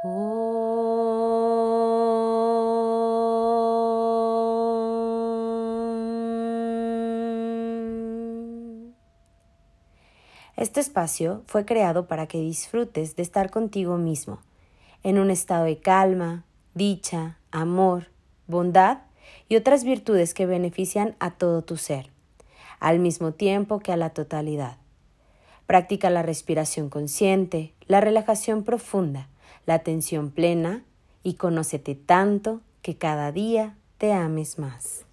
Este espacio fue creado para que disfrutes de estar contigo mismo, en un estado de calma, dicha, amor, bondad y otras virtudes que benefician a todo tu ser, al mismo tiempo que a la totalidad. Practica la respiración consciente, la relajación profunda, la atención plena y conócete tanto que cada día te ames más.